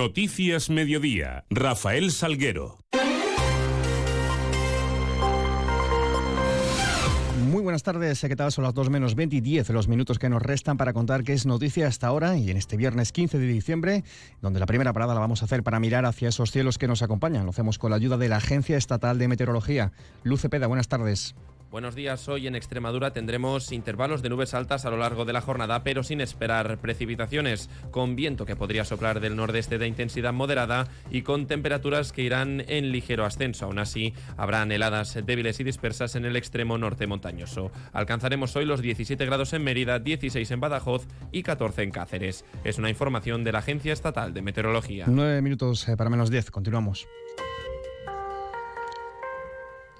Noticias Mediodía. Rafael Salguero. Muy buenas tardes, ¿qué tal? Son las 2 menos 20 y 10 los minutos que nos restan para contar qué es noticia hasta ahora y en este viernes 15 de diciembre, donde la primera parada la vamos a hacer para mirar hacia esos cielos que nos acompañan. Lo hacemos con la ayuda de la Agencia Estatal de Meteorología. Luce Peda, buenas tardes. Buenos días. Hoy en Extremadura tendremos intervalos de nubes altas a lo largo de la jornada, pero sin esperar precipitaciones, con viento que podría soplar del nordeste de intensidad moderada y con temperaturas que irán en ligero ascenso. Aún así, habrán heladas débiles y dispersas en el extremo norte montañoso. Alcanzaremos hoy los 17 grados en Mérida, 16 en Badajoz y 14 en Cáceres. Es una información de la Agencia Estatal de Meteorología. 9 minutos eh, para menos 10. Continuamos.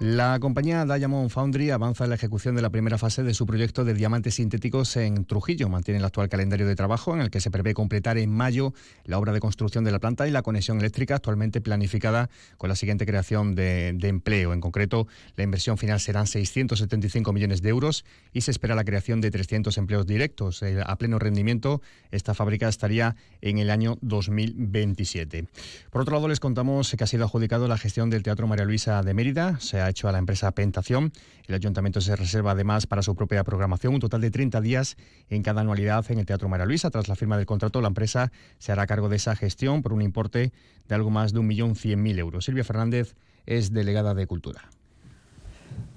La compañía Diamond Foundry avanza en la ejecución de la primera fase de su proyecto de diamantes sintéticos en Trujillo. Mantiene el actual calendario de trabajo en el que se prevé completar en mayo la obra de construcción de la planta y la conexión eléctrica actualmente planificada con la siguiente creación de, empleo. En concreto, la inversión final serán 675 millones de euros y se espera la creación de 300 empleos directos. Eh, a pleno rendimiento, esta fábrica estaría en el año 2027. Por otro lado, les contamos que ha sido adjudicado la gestión del Teatro María Luisa de Mérida. Hecho a la empresa Pentación. El ayuntamiento se reserva además para su propia programación un total de 30 días en cada anualidad en el Teatro María Luisa. Tras la firma del contrato, la empresa se hará cargo de esa gestión por un importe de algo más de 1.100.000 euros. Silvia Fernández es delegada de Cultura.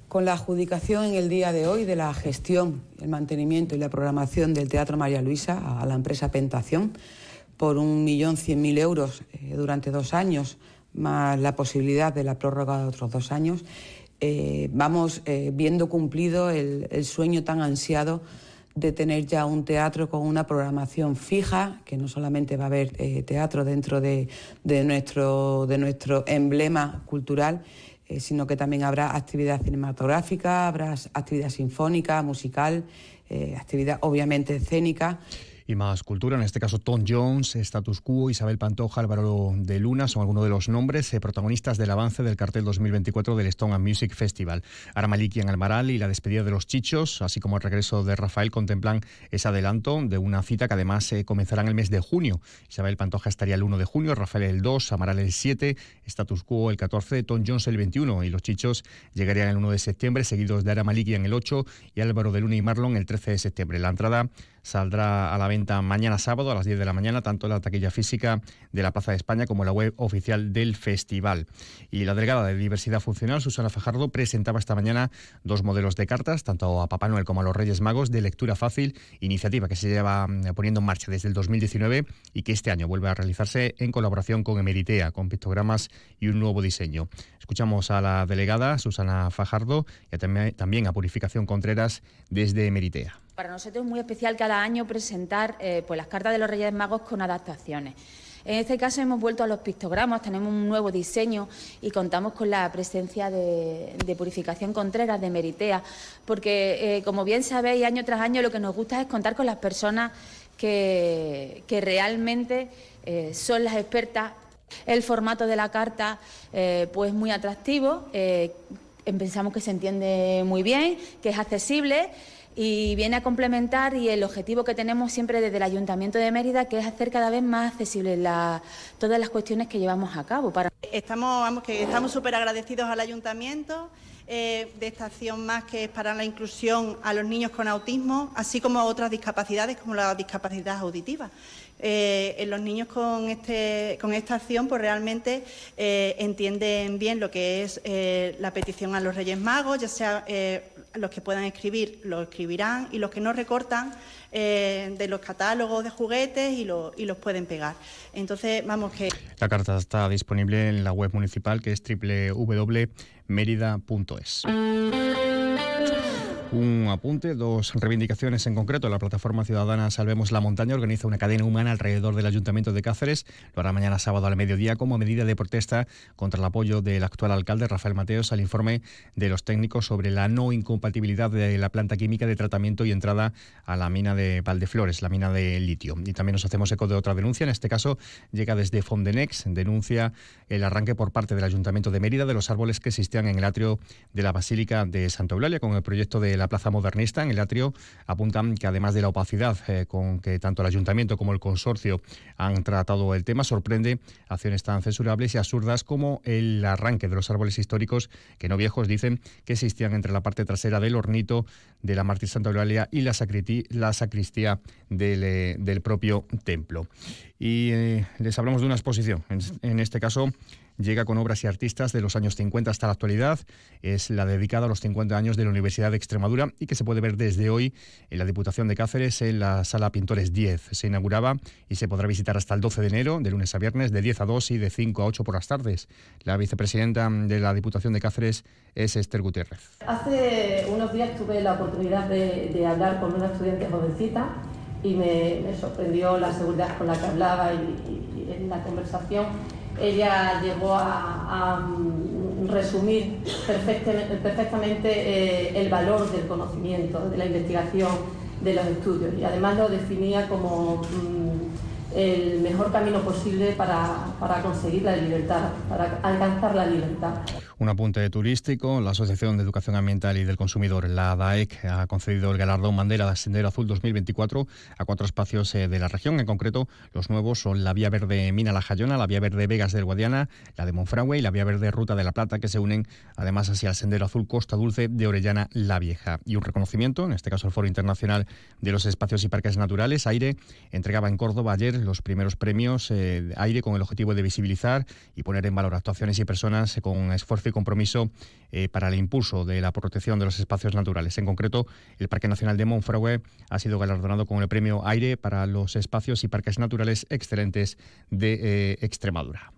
Con la adjudicación en el día de hoy de la gestión, el mantenimiento y la programación del Teatro María Luisa a la empresa Pentación por 1.100.000 euros eh, durante dos años, más la posibilidad de la prórroga de otros dos años, eh, vamos eh, viendo cumplido el, sueño tan ansiado de tener ya un teatro con una programación fija, que no solamente va a haber eh, teatro dentro de, nuestro, de nuestro emblema cultural, sino que también habrá actividad cinematográfica, habrá actividad sinfónica, musical, actividad obviamente escénica y más cultura. En este caso, Tom Jones, Status Quo, Isabel Pantoja, Álvaro de Luna son algunos de los nombres eh, protagonistas del avance del cartel 2024 del Stone and Music Festival. Aramaliki en Almaral y la despedida de los Chichos, así como el regreso de Rafael, contemplan ese adelanto de una cita que además eh, comenzará en el mes de junio. Isabel Pantoja estaría el 1 de junio, Rafael el 2, Amaral el 7, Status Quo el 14, Tom Jones el 21 y los Chichos llegarían el 1 de septiembre, seguidos de Aramaliki en el 8 y Álvaro de Luna y Marlon el 13 de septiembre. La entrada saldrá a la venta mañana sábado a las 10 de la mañana, tanto en la taquilla física de la Plaza de España como en la web oficial del festival. Y la delegada de Diversidad Funcional, Susana Fajardo, presentaba esta mañana dos modelos de cartas, tanto a Papá Noel como a los Reyes Magos, de lectura fácil, iniciativa que se lleva mm, poniendo en marcha desde el 2019 y que este año vuelve a realizarse en colaboración con Emeritea, con pictogramas y un nuevo diseño. Escuchamos a la delegada, Susana Fajardo, y también a Purificación Contreras desde Emeritea. Para nosotros es muy especial cada año presentar eh, pues las cartas de los Reyes Magos con adaptaciones. En este caso hemos vuelto a los pictogramas, tenemos un nuevo diseño y contamos con la presencia de, Purificación Contreras, de Meritea, porque eh, como bien sabéis, año tras año lo que nos gusta es contar con las personas que, realmente eh, son las expertas. El formato de la carta pues muy atractivo, pensamos que se entiende muy bien, que es accesible y viene a complementar y el objetivo que tenemos siempre desde el Ayuntamiento de Mérida, que es hacer cada vez más accesibles todas las cuestiones que llevamos a cabo. Para... Estamos, vamos, que estamos súper agradecidos al Ayuntamiento eh, de esta acción más que es para la inclusión a los niños con autismo, así como a otras discapacidades como la discapacidad auditiva. Eh, en los niños con, este, con esta acción pues realmente eh, entienden bien lo que es la petición a los Reyes Magos, ya sea los que puedan escribir lo escribirán y los que no recortan eh, de los catálogos de juguetes y, y, los pueden pegar. Entonces, vamos que... La carta está disponible en la web municipal que es www.merida.es. Un apunte, dos reivindicaciones en concreto. La plataforma ciudadana Salvemos la Montaña organiza una cadena humana alrededor del Ayuntamiento de Cáceres. Lo hará mañana sábado al mediodía como medida de protesta contra el apoyo del actual alcalde Rafael Mateos al informe de los técnicos sobre la no incompatibilidad de la planta química de tratamiento y entrada a la mina de Valdeflores, la mina de litio. Y también nos hacemos eco de otra denuncia. En este caso llega desde Fondenex. Denuncia el arranque por parte del Ayuntamiento de Mérida de los árboles que existían en el atrio de la Basílica de Santa Eulalia con el proyecto de la la Plaza Modernista, en el atrio, apuntan que además de la opacidad eh, con que tanto el ayuntamiento como el consorcio han tratado el tema, sorprende acciones tan censurables y absurdas como el arranque de los árboles históricos que no viejos dicen que existían entre la parte trasera del hornito de la Mártir Santa Eulalia y la, sacristía eh, del, propio templo. Y eh, les hablamos de una exposición, en este caso llega con obras y artistas de los años 50 hasta la actualidad. Es la dedicada a los 50 años de la Universidad de Extremadura y que se puede ver desde hoy en la Diputación de Cáceres en la Sala Pintores 10. Se inauguraba y se podrá visitar hasta el 12 de enero, de lunes a viernes, de 10 a 2 y de 5 a 8 por las tardes. La vicepresidenta de la Diputación de Cáceres es Esther Gutiérrez. Hace unos días tuve la oportunidad de, hablar con una estudiante jovencita y me, sorprendió la seguridad con la que hablaba y en la conversación ella llegó a, mm, resumir perfectamente, eh, el valor del conocimiento, de la investigación, de los estudios. Y además lo definía como mm, el mejor camino posible para conseguir la libertad, para alcanzar la libertad. Un apunte turístico, la Asociación de Educación Ambiental y del Consumidor, la DAEC, ha concedido el galardón Bandera de Sendero Azul 2024 a cuatro espacios eh, de la región. En concreto, los nuevos son la Vía Verde Mina La Jayona, la Vía Verde Vegas del Guadiana, la de Monfragüe y la Vía Verde Ruta de la Plata, que se unen además hacia el Sendero Azul Costa Dulce de Orellana La Vieja. Y un reconocimiento, en este caso el Foro Internacional de los Espacios y Parques Naturales, AIRE, entregaba en Córdoba ayer los primeros premios eh, AIRE con el objetivo de visibilizar y poner en valor actuaciones y personas con esfuerzo y compromiso eh, para el impulso de la protección de los espacios naturales. En concreto, el Parque Nacional de Monfragüe ha sido galardonado con el premio Aire para los espacios y parques naturales excelentes de eh, Extremadura.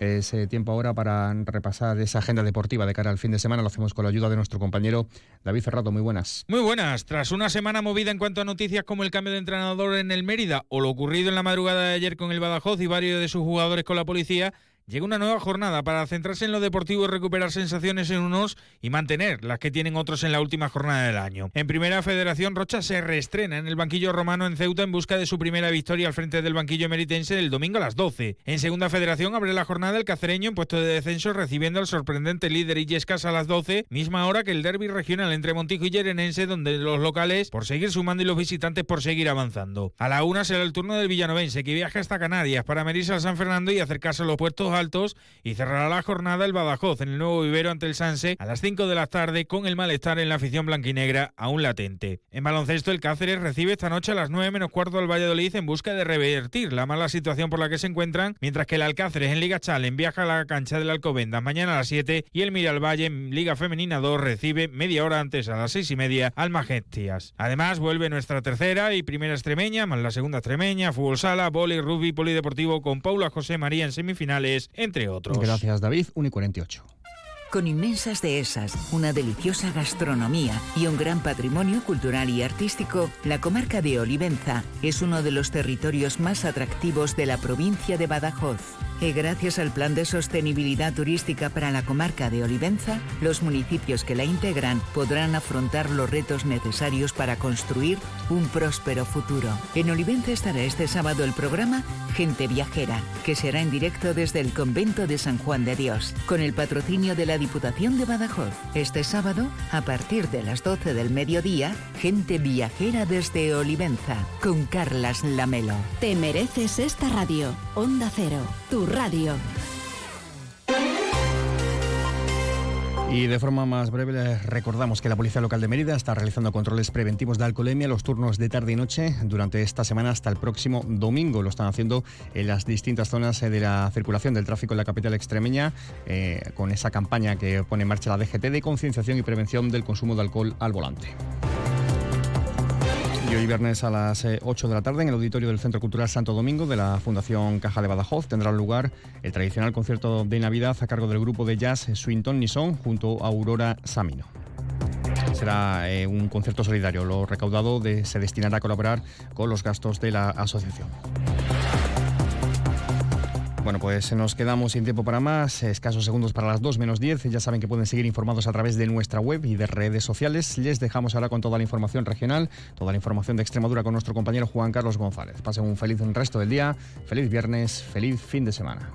Es eh, tiempo ahora para repasar esa agenda deportiva de cara al fin de semana. Lo hacemos con la ayuda de nuestro compañero David Ferrado. Muy buenas. Muy buenas. Tras una semana movida en cuanto a noticias como el cambio de entrenador en el Mérida o lo ocurrido en la madrugada de ayer con el Badajoz y varios de sus jugadores con la policía, Llega una nueva jornada para centrarse en lo deportivo y recuperar sensaciones en unos y mantener las que tienen otros en la última jornada del año. En Primera Federación, Rocha se reestrena en el banquillo romano en Ceuta en busca de su primera victoria al frente del banquillo meritense el domingo a las 12. En Segunda Federación abre la jornada el cacereño en puesto de descenso recibiendo al sorprendente líder Illescas a las 12, misma hora que el derby regional entre Montijo y Yerenense, donde los locales por seguir sumando y los visitantes por seguir avanzando. A la una será el turno del villanovense que viaja hasta Canarias para medirse al San Fernando y acercarse a los puertos altos y cerrará la jornada el Badajoz en el nuevo vivero ante el Sanse a las 5 de la tarde con el malestar en la afición blanquinegra aún latente. En baloncesto el Cáceres recibe esta noche a las 9 menos cuarto al Valladolid en busca de revertir la mala situación por la que se encuentran, mientras que el Alcáceres en Liga Challenge viaja a la cancha del Alcobendas mañana a las 7 y el Miralvalle en Liga Femenina 2 recibe media hora antes a las 6 y media al Majestias. Además vuelve nuestra tercera y primera extremeña, más la segunda extremeña, fútbol sala, boli, rugby, polideportivo con Paula José María en semifinales, entre otros. Gracias, David. 1 y 48. Con inmensas dehesas, una deliciosa gastronomía y un gran patrimonio cultural y artístico, la comarca de Olivenza es uno de los territorios más atractivos de la provincia de Badajoz. Y gracias al Plan de Sostenibilidad Turística para la comarca de Olivenza, los municipios que la integran podrán afrontar los retos necesarios para construir un próspero futuro. En Olivenza estará este sábado el programa Gente Viajera, que será en directo desde el convento de San Juan de Dios, con el patrocinio de la Diputación de Badajoz. Este sábado, a partir de las 12 del mediodía, Gente Viajera desde Olivenza, con Carlas Lamelo. Te mereces esta radio. Onda Cero, tu radio. Y de forma más breve recordamos que la Policía Local de Mérida está realizando controles preventivos de alcoholemia los turnos de tarde y noche durante esta semana hasta el próximo domingo. Lo están haciendo en las distintas zonas eh, de la circulación del tráfico en la capital extremeña eh, con esa campaña que pone en marcha la DGT de concienciación y prevención del consumo de alcohol al volante. Y hoy viernes a las 8 eh, de la tarde en el auditorio del Centro Cultural Santo Domingo de la Fundación Caja de Badajoz tendrá lugar el tradicional concierto de Navidad a cargo del grupo de jazz Swinton Nison junto a Aurora Samino. Será eh, un concierto solidario. Lo recaudado se destinará a colaborar con los gastos de la asociación. Bueno, pues nos quedamos sin tiempo para más, escasos segundos para las 2 menos 10. Ya saben que pueden seguir informados a través de nuestra web y de redes sociales. Les dejamos ahora con toda la información regional, toda la información de Extremadura con nuestro compañero Juan Carlos González. Pasen un feliz resto del día, feliz viernes, feliz fin de semana.